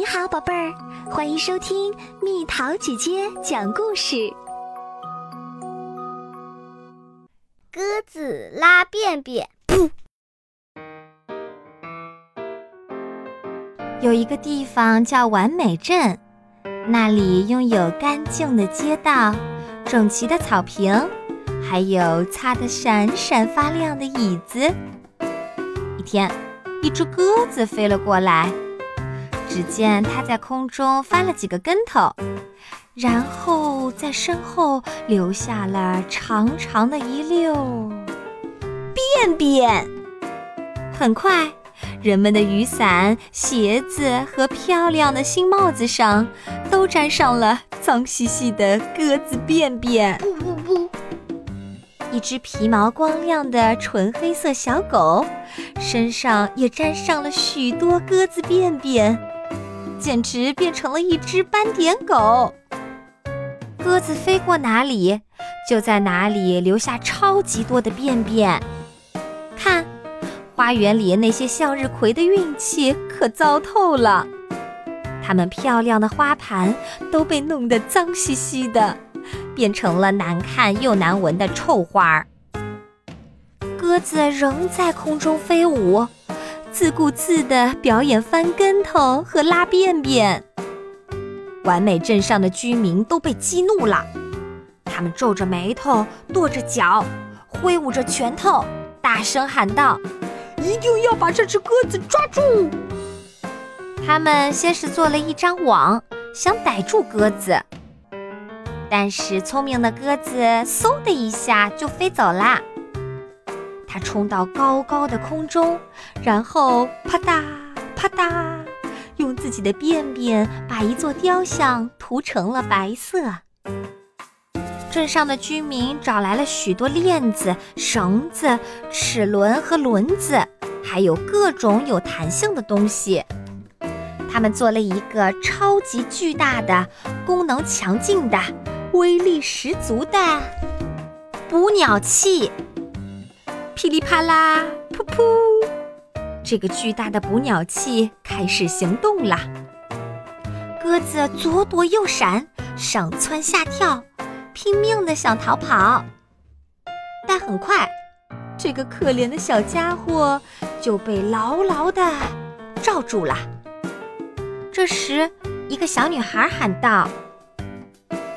你好，宝贝儿，欢迎收听蜜桃姐姐讲故事。鸽子拉便便。有一个地方叫完美镇，那里拥有干净的街道、整齐的草坪，还有擦得闪闪发亮的椅子。一天，一只鸽子飞了过来。只见它在空中翻了几个跟头，然后在身后留下了长长的一溜便便。很快，人们的雨伞、鞋子和漂亮的新帽子上都沾上了脏兮兮的鸽子便便。不不不！一只皮毛光亮的纯黑色小狗身上也沾上了许多鸽子便便。简直变成了一只斑点狗。鸽子飞过哪里，就在哪里留下超级多的便便。看，花园里那些向日葵的运气可糟透了，它们漂亮的花盘都被弄得脏兮兮的，变成了难看又难闻的臭花儿。鸽子仍在空中飞舞。自顾自地表演翻跟头和拉便便，完美镇上的居民都被激怒了。他们皱着眉头，跺着脚，挥舞着拳头，大声喊道：“一定要把这只鸽子抓住！”他们先是做了一张网，想逮住鸽子，但是聪明的鸽子嗖的一下就飞走啦。它冲到高高的空中，然后啪嗒啪嗒，用自己的便便把一座雕像涂成了白色。镇上的居民找来了许多链子、绳子、齿轮和轮子，还有各种有弹性的东西。他们做了一个超级巨大的、功能强劲的、威力十足的捕鸟器。噼里啪啦，噗噗！这个巨大的捕鸟器开始行动了。鸽子左躲右闪，上蹿下跳，拼命的想逃跑。但很快，这个可怜的小家伙就被牢牢的罩住了。这时，一个小女孩喊道：“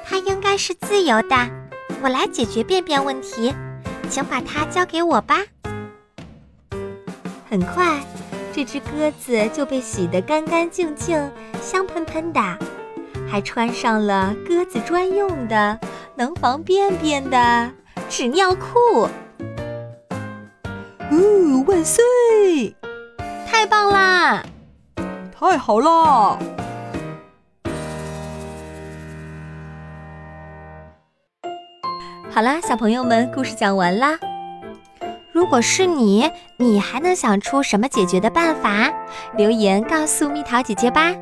它应该是自由的，我来解决便便问题。”请把它交给我吧。很快，这只鸽子就被洗得干干净净、香喷喷的，还穿上了鸽子专用的、能防便便的纸尿裤。哦，万岁！太棒啦！太好了！好啦，小朋友们，故事讲完啦。如果是你，你还能想出什么解决的办法？留言告诉蜜桃姐姐吧。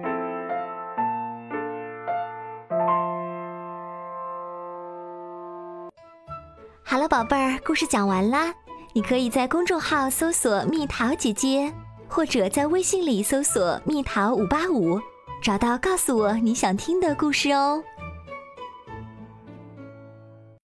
好了，宝贝儿，故事讲完啦。你可以在公众号搜索“蜜桃姐姐”，或者在微信里搜索“蜜桃五八五”，找到告诉我你想听的故事哦。